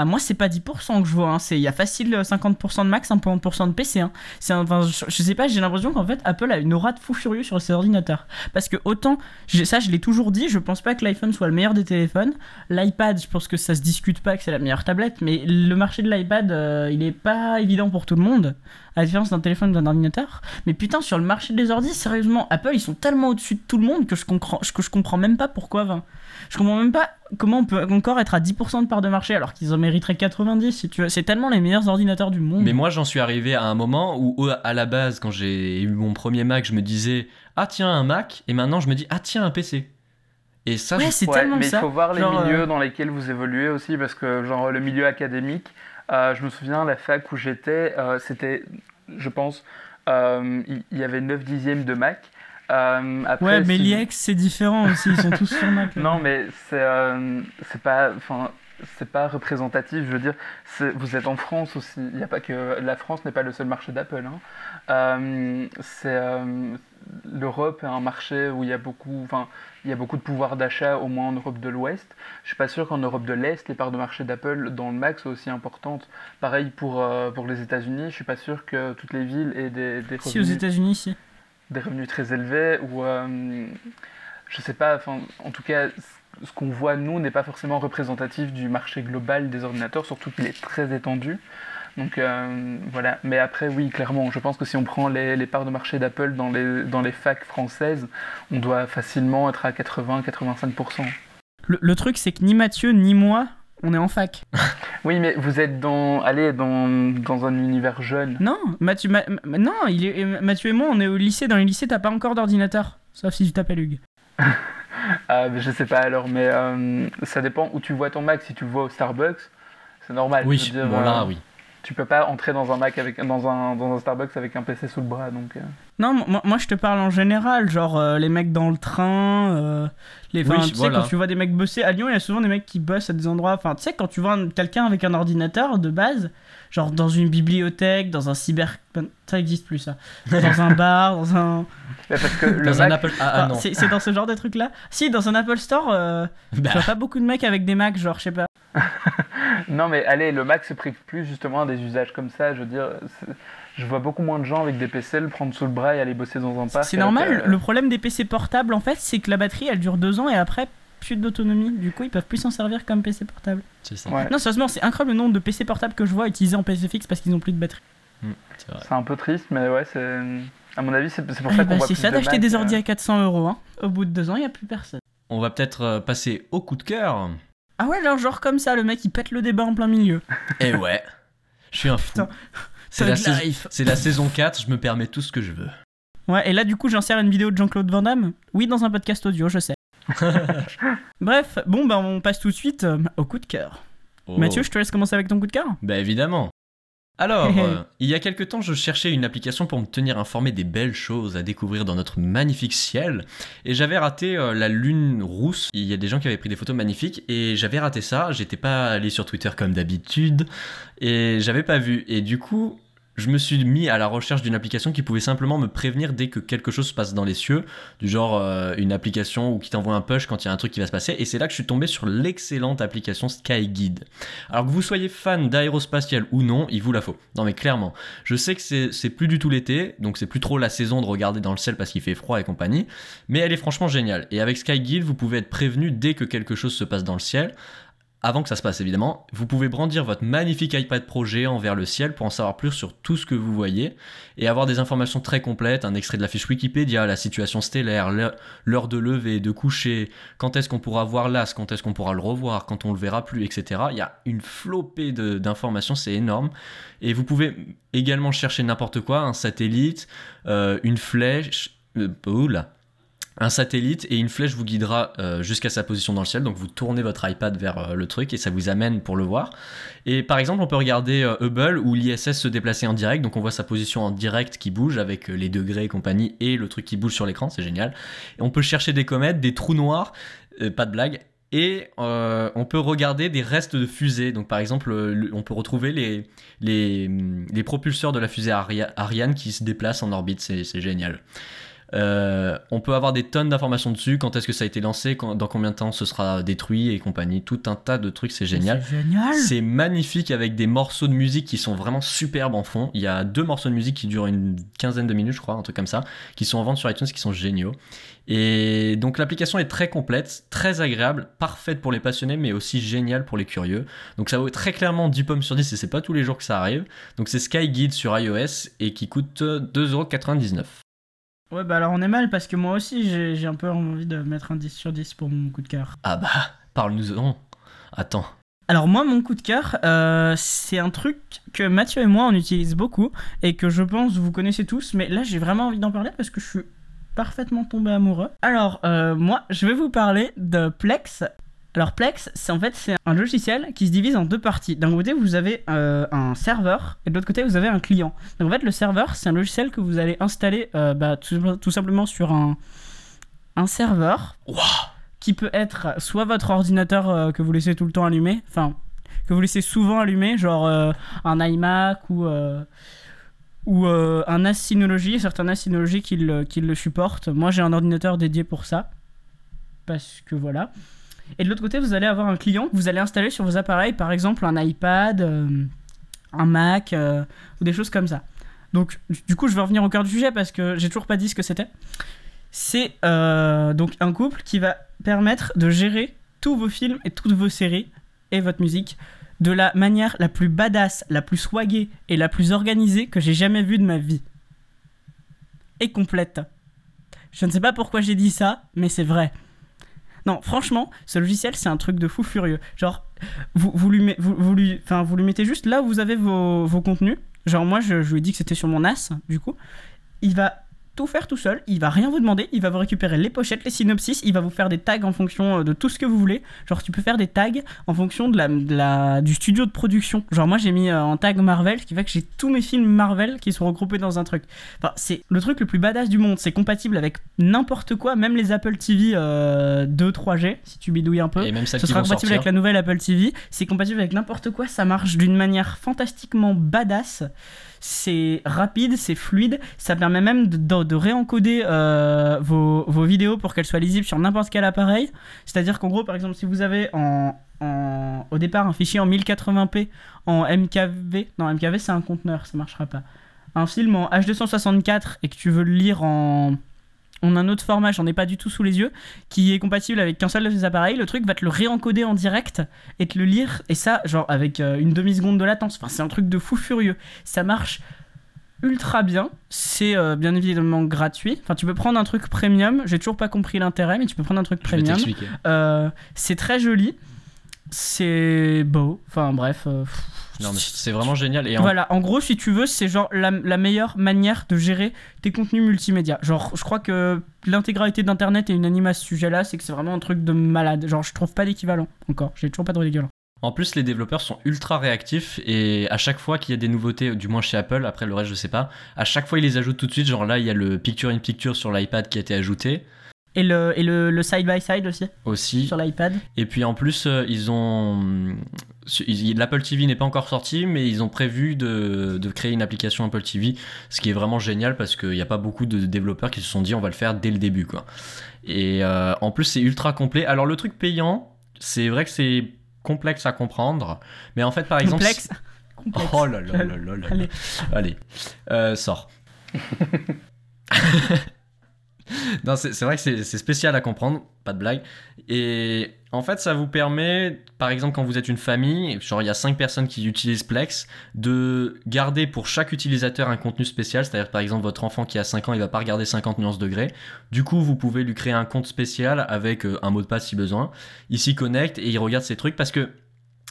Ah, moi, c'est pas 10% que je vois. Hein. Il y a facile 50% de Mac, 50% de PC. Hein. Enfin, je, je, sais pas, j'ai l'impression qu'en fait, Apple a une aura de fou furieux sur ses ordinateurs. Parce que autant, ça, je l'ai toujours dit, je pense pas que l'iPhone soit le meilleur des téléphones. L'iPad, je pense que ça se discute pas que c'est la meilleure tablette. Mais le marché de l'iPad, euh, il est pas évident pour tout le monde à la différence d'un téléphone ou d'un ordinateur. Mais putain, sur le marché des ordis, sérieusement, Apple, ils sont tellement au-dessus de tout le monde que je comprends, que je comprends même pas pourquoi. je comprends même pas comment on peut encore être à 10% de part de marché alors qu'ils en mériteraient 90 si tu veux. C'est tellement les meilleurs ordinateurs du monde. Mais moi, j'en suis arrivé à un moment où, à la base, quand j'ai eu mon premier Mac, je me disais, ah tiens, un Mac, et maintenant je me dis, ah tiens, un PC. Et ça, c'est tellement mais ça. il faut voir les milieux euh, dans lesquels vous évoluez aussi, parce que genre le milieu académique, euh, je me souviens, la fac où j'étais, euh, c'était, je pense, euh, il y, avait 9 dixièmes de Mac. Après, ouais, mais l'IEX, c'est différent aussi, ils sont tous sur Mac. Non, mais c'est c'est pas. Enfin, c'est pas représentatif. Je veux dire, vous êtes en France aussi. Il y a pas que la France n'est pas le seul marché d'Apple. Hein. c'est l'Europe est un marché où il y a beaucoup. Enfin, il y a beaucoup de pouvoir d'achat, au moins en Europe de l'Ouest. Je suis pas sûr qu'en Europe de l'Est, les parts de marché d'Apple dans le Mac soient aussi importantes. Pareil pour, euh, pour les États-Unis, je suis pas sûr que toutes les villes aient des, des revenus. Si, aux États-Unis, si. Des revenus très élevés, ou. Euh, je sais pas, enfin, en tout cas, ce qu'on voit, nous, n'est pas forcément représentatif du marché global des ordinateurs, surtout qu'il est très étendu. Donc euh, voilà, mais après oui, clairement, je pense que si on prend les, les parts de marché d'Apple dans les, dans les facs françaises, on doit facilement être à 80-85%. Le, le, truc, c'est que ni Mathieu ni moi, on est en fac. oui, mais vous êtes dans, allez, dans, dans un univers jeune. Non, Mathieu, non, il est, Mathieu et moi, on est au lycée. Dans les lycées, t'as pas encore d'ordinateur, sauf si tu t'appelles Hugues. ah, je sais pas alors, mais euh, ça dépend où tu vois ton Mac. Si tu le vois au Starbucks, c'est normal. Oui, bon là, euh, oui tu peux pas entrer dans un Mac avec dans un, dans un Starbucks avec un PC sous le bras donc euh. non moi, moi, je te parle en général genre euh, les mecs dans le train euh, les tu sais quand tu vois des mecs bosser à Lyon il y a souvent des mecs qui bossent à des endroits enfin tu sais quand tu vois quelqu'un avec un ordinateur de base genre dans une bibliothèque dans un cyber ça existe plus ça. Dans un bar dans un parce que le un Apple ah, ah c'est dans ce genre de truc là si dans un Apple Store bah. tu vois pas beaucoup de mecs avec des Macs genre je sais pas non, mais allez, le Mac se prive plus justement à des usages comme ça. Je veux dire, je vois beaucoup moins de gens avec des PC le prendre sous le bras et aller bosser dans un parc. C'est normal. Le problème des PC portables, en fait, c'est que la batterie, elle dure deux ans et après, plus d'autonomie. Du coup, ils peuvent plus s'en servir comme PC portable. C'est ça. Non, sérieusement, c'est incroyable le nombre de PC portables que je vois utilisés en PC fixe parce qu'ils n'ont plus de batterie. Hmm, c'est un peu triste, mais ouais, c'est. À mon avis, c'est pour ça qu'on bah, voit C'est ça d'acheter des ordi euh. à 400 euros. Hein. Au bout de deux ans, il n'y a plus personne. On va peut-être euh, passer au coup de cœur. Ah ouais, genre, genre comme ça, le mec il pète le débat en plein milieu. Eh ouais, je suis un fou. C'est la, la, saison 4, je me permets tout ce que je veux. Ouais, et là du coup j'insère une vidéo de Jean-Claude Van Damme. Oui, dans un podcast audio, je sais. Bref, bon bah on passe tout de suite euh, au coup de cœur. Oh. Mathieu, je te laisse commencer avec ton coup de cœur? Bah évidemment. Alors, euh, il y a quelque temps, je cherchais une application pour me tenir informé des belles choses à découvrir dans notre magnifique ciel, et j'avais raté euh, la lune rousse. Il y a des gens qui avaient pris des photos magnifiques, et j'avais raté ça. J'étais pas allé sur Twitter comme d'habitude, et j'avais pas vu. Et du coup, je me suis mis à la recherche d'une application qui pouvait simplement me prévenir dès que quelque chose se passe dans les cieux, du genre euh, une application ou qui t'envoie un push quand il y a un truc qui va se passer. Et c'est là que je suis tombé sur l'excellente application SkyGuide. Alors que vous soyez fan d'aérospatial ou non, il vous la faut. Non mais clairement, je sais que c'est plus du tout l'été, donc c'est plus trop la saison de regarder dans le ciel parce qu'il fait froid et compagnie, mais elle est franchement géniale. Et avec SkyGuide, vous pouvez être prévenu dès que quelque chose se passe dans le ciel avant que ça se passe évidemment, vous pouvez brandir votre magnifique iPad Pro géant vers le ciel pour en savoir plus sur tout ce que vous voyez et avoir des informations très complètes, un extrait de la fiche Wikipédia, la situation stellaire, l'heure de lever, de coucher, quand est-ce qu'on pourra voir l'as, quand est-ce qu'on pourra le revoir, quand on le verra plus, etc. Il y a une flopée d'informations, c'est énorme. Et vous pouvez également chercher n'importe quoi, un satellite, euh, une flèche, euh, là, un satellite et une flèche vous guidera euh, jusqu'à sa position dans le ciel. Donc vous tournez votre iPad vers euh, le truc et ça vous amène pour le voir. Et par exemple, on peut regarder euh, Hubble où l'ISS se déplaçait en direct. Donc on voit sa position en direct qui bouge avec les degrés et compagnie et le truc qui bouge sur l'écran. C'est génial. On peut chercher des comètes, des trous noirs. pas de blague Et on peut regarder des restes de fusées. Donc par exemple, on peut retrouver les, les, les, propulseurs de la fusée Ariane qui se déplacent en orbite. C'est génial. Euh, on peut avoir des tonnes d'informations dessus, quand est-ce que ça a été lancé, dans combien de temps ce sera détruit et compagnie, tout un tas de trucs, c'est génial. C'est magnifique avec des morceaux de musique qui sont vraiment superbes en fond. Il y a deux morceaux de musique qui durent une quinzaine de minutes, je crois, un truc comme ça, qui sont en vente sur iTunes, qui sont géniaux. Et donc l'application est très complète, très agréable, parfaite pour les passionnés, mais aussi géniale pour les curieux. Donc ça vaut très clairement 10 pommes sur 10 et c'est pas tous les jours que ça arrive. Donc c'est Sky Guide sur iOS et qui coûte 2,99€. Ouais, bah alors on est mal parce que moi aussi j'ai un peu envie de mettre un 10 sur 10 pour mon coup de cœur. Ah bah, parle-nous-en. Attends. Alors moi, mon coup de cœur, euh, c'est un truc que Mathieu et moi on utilise beaucoup et que je pense vous connaissez tous, mais là j'ai vraiment envie d'en parler parce que je suis parfaitement tombé amoureux. Alors euh, moi, je vais vous parler de Plex alors Plex, c'est en fait c'est un logiciel qui se divise en deux parties. D'un côté, vous avez euh, un serveur et de l'autre côté, vous avez un client. Donc en fait, le serveur, c'est un logiciel que vous allez installer euh, bah, tout, simplement sur un, un serveur qui peut être soit votre ordinateur euh, que vous laissez tout le temps allumé, enfin que vous laissez souvent allumé, genre un iMac ou ou un NAS Synology, certains NAS Synology qui le, qui le supportent. Moi, j'ai un ordinateur dédié pour ça parce que voilà. Et de l'autre côté, vous allez avoir un client que vous allez installer sur vos appareils, par exemple un iPad, euh, un Mac euh, ou des choses comme ça. Donc, du coup, je vais revenir au cœur du sujet parce que j'ai toujours pas dit ce que c'était. C'est euh, donc un couple qui va permettre de gérer tous vos films et toutes vos séries et votre musique de la manière la plus badass, la plus swaggée et la plus organisée que j'ai jamais vue de ma vie. Et complète. Je ne sais pas pourquoi j'ai dit ça, mais c'est vrai. Non, franchement, ce logiciel, c'est un truc de fou furieux. Genre, vous, vous, lui, vous, vous lui, vous lui mettez juste là où vous avez vos, vos contenus. Genre, moi, je, lui ai dit que c'était sur mon NAS, du coup. Il va tout faire tout seul, il va rien vous demander, il va vous récupérer les pochettes, les synopsis, il va vous faire des tags en fonction euh, de tout ce que vous voulez. Genre tu peux faire des tags en fonction de la, du studio de production. Genre moi j'ai mis un euh, tag Marvel, ce qui fait que j'ai tous mes films Marvel qui sont regroupés dans un truc. Enfin c'est le truc le plus badass du monde, c'est compatible avec n'importe quoi, même les Apple TV 2, euh, 3G si tu bidouilles un peu. Et même Ce sera compatible avec la nouvelle Apple TV, c'est compatible avec n'importe quoi, ça marche d'une manière fantastiquement badass c'est rapide, c'est fluide, ça permet même de, réencoder euh, vos, vidéos pour qu'elles soient lisibles sur n'importe quel appareil. C'est-à-dire qu'en gros, par exemple, si vous avez au départ un fichier en 1080p en MKV, non MKV c'est un conteneur, ça marchera pas. Un film en H264 et que tu veux le lire en on a un autre format, j'en ai pas du tout sous les yeux, qui est compatible avec qu'un seul de ces appareils. Le truc va te le réencoder en direct et te le lire, et ça, genre avec euh, une demi-seconde de latence. Enfin, c'est un truc de fou furieux. Ça marche ultra bien. C'est euh, bien évidemment gratuit. Enfin, tu peux prendre un truc premium. J'ai toujours pas compris l'intérêt, mais tu peux prendre un truc premium. Euh, c'est très joli. C'est beau. Enfin, bref. Non, mais c'est vraiment génial. Et Voilà, en gros, si tu veux, c'est genre la, meilleure manière de gérer tes contenus multimédia. Genre, je crois que l'intégralité d'Internet est unanime à ce sujet-là, c'est que c'est vraiment un truc de malade. Genre, je trouve pas d'équivalent encore. J'ai toujours pas de d'équivalent. En plus, les développeurs sont ultra réactifs et à chaque fois qu'il y a des nouveautés, du moins chez Apple, après le reste je sais pas, à chaque fois ils les ajoutent tout de suite. Genre là, il y a le Picture in Picture sur l'iPad qui a été ajouté. Et le, et le, side by side aussi Aussi. Sur l'iPad. Et puis en plus, euh, ils ont. L'Apple TV n'est pas encore sorti, mais ils ont prévu de, de, créer une application Apple TV, ce qui est vraiment génial parce qu'il n'y a pas beaucoup de développeurs qui se sont dit on va le faire dès le début. Quoi. Et euh, en plus, c'est ultra complet. Alors, le truc payant, c'est vrai que c'est complexe à comprendre, mais en fait, par exemple. Complexe, Oh là là là là là. Allez, Allez. Euh, sors. non, c'est vrai que c'est spécial à comprendre, pas de blague. Et en fait, ça vous permet, par exemple, quand vous êtes une famille, genre il y a 5 personnes qui utilisent Plex, de garder pour chaque utilisateur un contenu spécial. C'est-à-dire, par exemple, votre enfant qui a 5 ans, il va pas regarder 50 nuances degrés. Du coup, vous pouvez lui créer un compte spécial avec euh, un mot de passe si besoin. Il s'y connecte et il regarde ses trucs parce que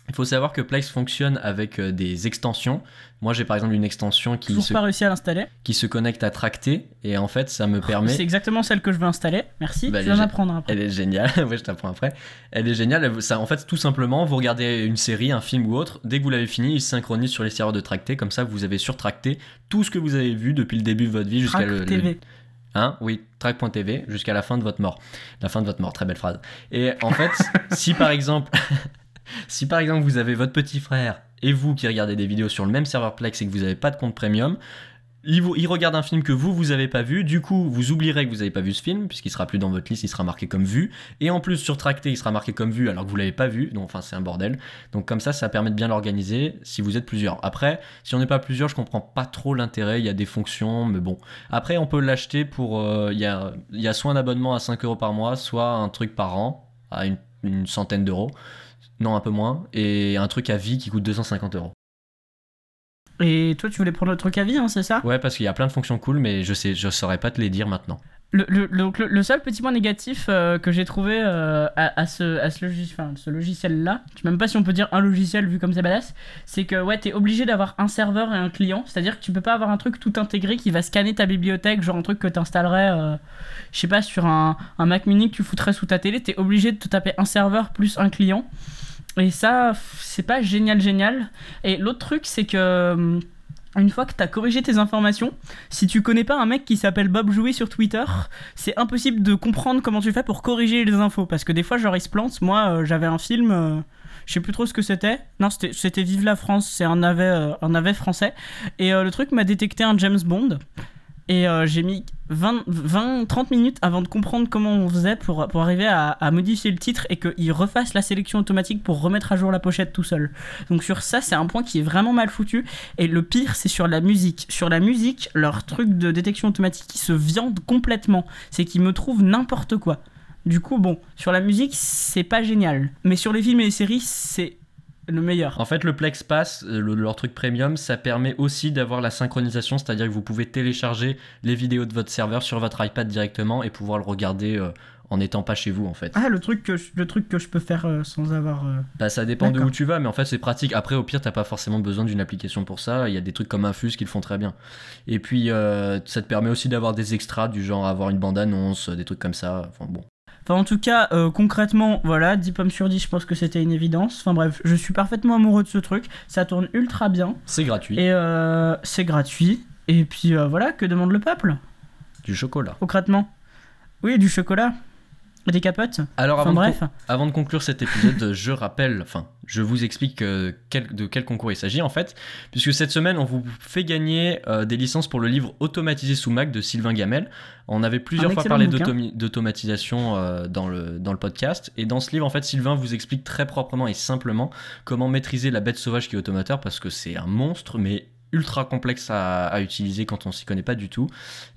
il faut savoir que Plex fonctionne avec euh, des extensions. Moi, j'ai par exemple une extension qui se, pas réussi à l'installer. qui se connecte à Tracté et en fait, ça me permet. C'est exactement celle que je veux installer. Merci. Bah, je vais en apprendre après. Elle est géniale. ouais, je t'apprends après. Elle est géniale. Ça, en fait, tout simplement, vous regardez une série, un film ou autre. Dès que vous l'avez fini, il se synchronise sur les serveurs de Tracté. Comme ça, vous avez surtracté tout ce que vous avez vu depuis le début de votre vie jusqu'à le, TV. Hein? Oui, track.tv jusqu'à la fin de votre mort. La fin de votre mort, très belle phrase. Et en fait, si par exemple, si par exemple vous avez votre petit frère et vous qui regardez des vidéos sur le même serveur Plex et que vous n'avez pas de compte premium, il, regarde un film que vous, vous avez pas vu, du coup, vous oublierez que vous n'avez pas vu ce film, puisqu'il sera plus dans votre liste, il sera marqué comme vu, et en plus, sur Tracté, il sera marqué comme vu alors que vous l'avez pas vu, donc enfin, c'est un bordel. Donc comme ça, ça permet de bien l'organiser si vous êtes plusieurs. Après, si on n'est pas plusieurs, je comprends pas trop l'intérêt, il y a des fonctions, mais bon. Après, on peut l'acheter pour, euh, il y, a, soit un abonnement à 5 euros par mois, soit un truc par an, à une centaine d'euros, non, un peu moins, et un truc à vie qui coûte 250 euros. Et toi, tu voulais prendre le truc à vie, hein, c'est ça? Ouais, parce qu'il y a plein de fonctions cool, mais je sais, je saurais pas te les dire maintenant. Le, le, le, seul petit point négatif euh, que j'ai trouvé euh, à, à, ce, à ce, logis, ce logiciel-là, je sais même pas si on peut dire un logiciel vu comme c'est badass, c'est que ouais, t'es obligé d'avoir un serveur et un client, c'est-à-dire que tu peux pas avoir un truc tout intégré qui va scanner ta bibliothèque, genre un truc que t'installerais, euh, je sais pas, sur un, un Mac mini que tu foutrais sous ta télé, t'es obligé de te taper un serveur plus un client. Et ça, c'est pas génial, génial. Et l'autre truc, c'est que hum, une fois que tu as corrigé tes informations, si tu connais pas un mec qui s'appelle Bob Jouy sur Twitter, c'est impossible de comprendre comment tu fais pour corriger les infos. Parce que des fois, genre, il se plante. Moi, euh, j'avais un film, euh, je sais plus trop ce que c'était. Non, c'était Vive la France, c'est un navet, euh, un français. Et le truc m'a détecté un James Bond. Et j'ai mis 20, 20, 30 minutes avant de comprendre comment on faisait pour, pour arriver à, à modifier le titre et qu'il refasse la sélection automatique pour remettre à jour la pochette tout seul. Donc sur ça, c'est un point qui est vraiment mal foutu. Et le pire, c'est sur la musique. Sur la musique, leur truc de détection automatique qui se viande complètement. C'est qu'ils me trouvent n'importe quoi. Du coup, bon, sur la musique, c'est pas génial. Mais sur les films et les séries, c'est le meilleur. En fait, le Plex Pass, euh, le, leur truc premium, ça permet aussi d'avoir la synchronisation, c'est-à-dire que vous pouvez télécharger les vidéos de votre serveur sur votre iPad directement et pouvoir le regarder euh, en n'étant pas chez vous en fait. Ah, le truc que je, le truc que je peux faire euh, sans avoir. euh, Bah, ça dépend de où tu vas, mais en fait, c'est pratique. Après, au pire, t'as pas forcément besoin d'une application pour ça. Il y a des trucs comme Infuse qui le font très bien. Et puis, ça te permet aussi d'avoir des extras, du genre avoir une bande-annonce, des trucs comme ça. Enfin bon. Enfin, en tout cas, euh, concrètement, voilà, 10 pommes sur 10, je pense que c'était une évidence. Enfin bref, je suis parfaitement amoureux de ce truc. Ça tourne ultra bien. C'est gratuit. Et euh, c'est gratuit. Et puis euh, voilà, que demande le peuple, Du chocolat. concrètement Oui, du chocolat. Des capotes. Alors, Enfin avant, de bref. con- avant de conclure cet épisode, je rappelle, enfin, je vous explique euh, quel- de quel concours il s'agit en fait, puisque cette semaine, on vous fait gagner euh, des licences pour le livre Automatisé sous Mac de Sylvain Gamel. On avait plusieurs fois parlé d'automatisation euh, dans, le, dans le podcast, et dans ce livre, en fait, Sylvain vous explique très proprement et simplement comment maîtriser la bête sauvage qui est Automateur, parce que c'est un monstre, mais ultra complexe à, utiliser quand on s'y connaît pas du tout.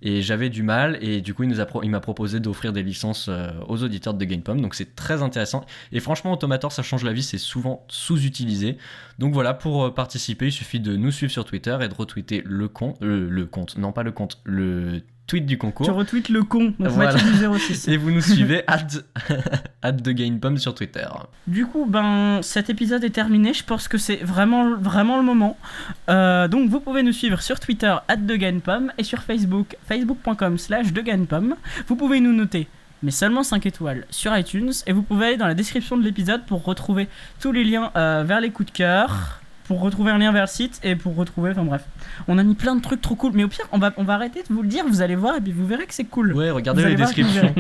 Et j'avais du mal et du coup il nous a il m'a proposé d'offrir des licences euh, aux auditeurs de GamePom donc c'est très intéressant. Et franchement Automator ça change la vie c'est souvent sous-utilisé. Donc voilà pour euh, participer il suffit de nous suivre sur Twitter et de retweeter le compte le, le compte. Non pas le compte le tweet du concours Tu retweets le con, donc Voilà. Mathieu du 06. et vous nous suivez at de GamePom sur Twitter Du coup, ben, cet épisode est terminé. Je pense que c'est vraiment, vraiment le moment. Euh, donc, vous pouvez nous suivre sur Twitter, @deganpom, et sur Facebook, facebook.com slash deganpom. Vous pouvez nous noter, mais seulement 5 étoiles, sur iTunes. Et vous pouvez aller dans la description de l'épisode pour retrouver tous les liens euh, vers les coups de cœur, pour retrouver un lien vers le site, et pour retrouver, enfin bref. On a mis plein de trucs trop cool. Mais au pire, on va, on va arrêter de vous le dire, vous allez voir, et puis vous verrez que c'est cool. ouais regardez Vous les descriptions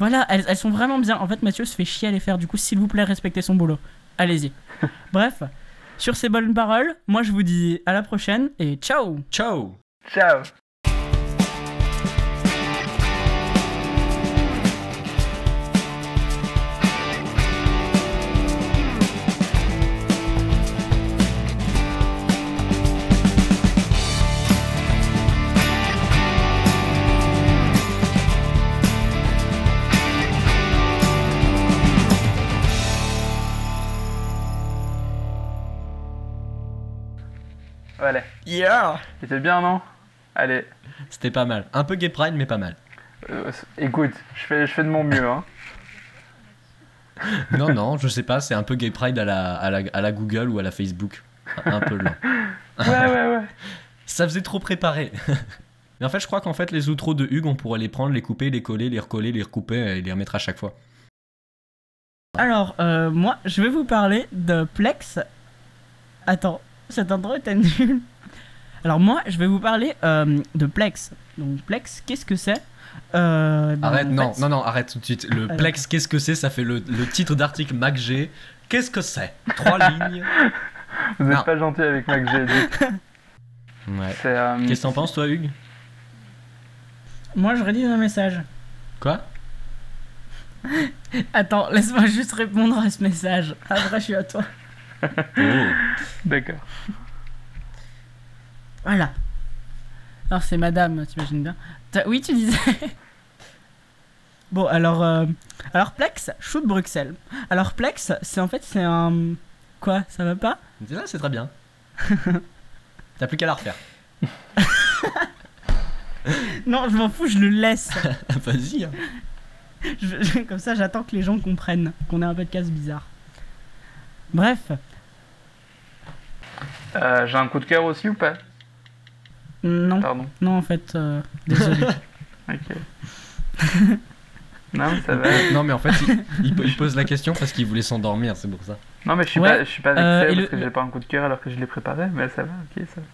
voilà, elles, elles sont vraiment bien. En fait, Mathieu se fait chier à les faire. Du coup, s'il vous plaît, respectez son boulot. Allez-y. Bref, sur ces bonnes paroles, moi je vous dis à la prochaine et ciao ciao Ciao Yeah C'était bien, non? Allez, c'était pas mal un peu gay pride mais pas mal euh, écoute, je fais, je fais de mon mieux, hein. Non, non, je sais pas, c'est un peu gay pride à la, à la, à la Google ou à la Facebook. Un peu lent. Ouais, ouais, ouais. Ça faisait trop préparé. Mais en fait, je crois qu'en fait, les outros de Hugues, on pourrait les prendre, les couper, les coller, les recoller, les recouper et les remettre à chaque fois. Alors, euh, moi je vais vous parler de Plex. Attends, cet intro était nul. Alors, moi je vais vous parler euh, de Plex. Donc, Plex, qu'est-ce que c'est Euh, ben, Arrête, non, fait- non, non, arrête tout de suite. Le Ah, Plex, qu'est-ce que c'est? Ça fait le, le titre d'article MacG. Qu'est-ce que c'est? Trois lignes. Vous n'êtes pas gentil avec dit. Ouais. C'est, euh, Qu'est-ce que t'en penses, toi, Hugues? Moi, je rédige un message. Quoi? Attends, laisse-moi juste répondre à ce message. Après, je suis à toi. Oh. D'accord. Voilà. Alors, c'est madame, t'imagines bien. T'as- Oui, tu disais. bon, alors. euh, Alors, Plex, shoot Bruxelles. Alors, Plex, c'est en fait, c'est un. Quoi Ça va pas? C'est ça, c'est très bien. T'as plus qu'à la refaire. Non, je m'en fous, je le laisse. Vas-y. hein. Je- je- comme ça, j'attends que les gens comprennent qu'on est un podcast bizarre. Bref. Euh, j'ai un coup de cœur aussi ou pas? Non, Pardon. non, en fait, euh, désolé. Ok. non, mais ça va. Non, mais en fait, il, il po- il pose la question parce qu'il voulait s'endormir, c'est pour ça. Non, mais je suis Ouais, pas, je suis pas vexé euh, parce le- que j'ai pas un coup de cœur alors que je l'ai préparé, mais ça va, ok, ça va.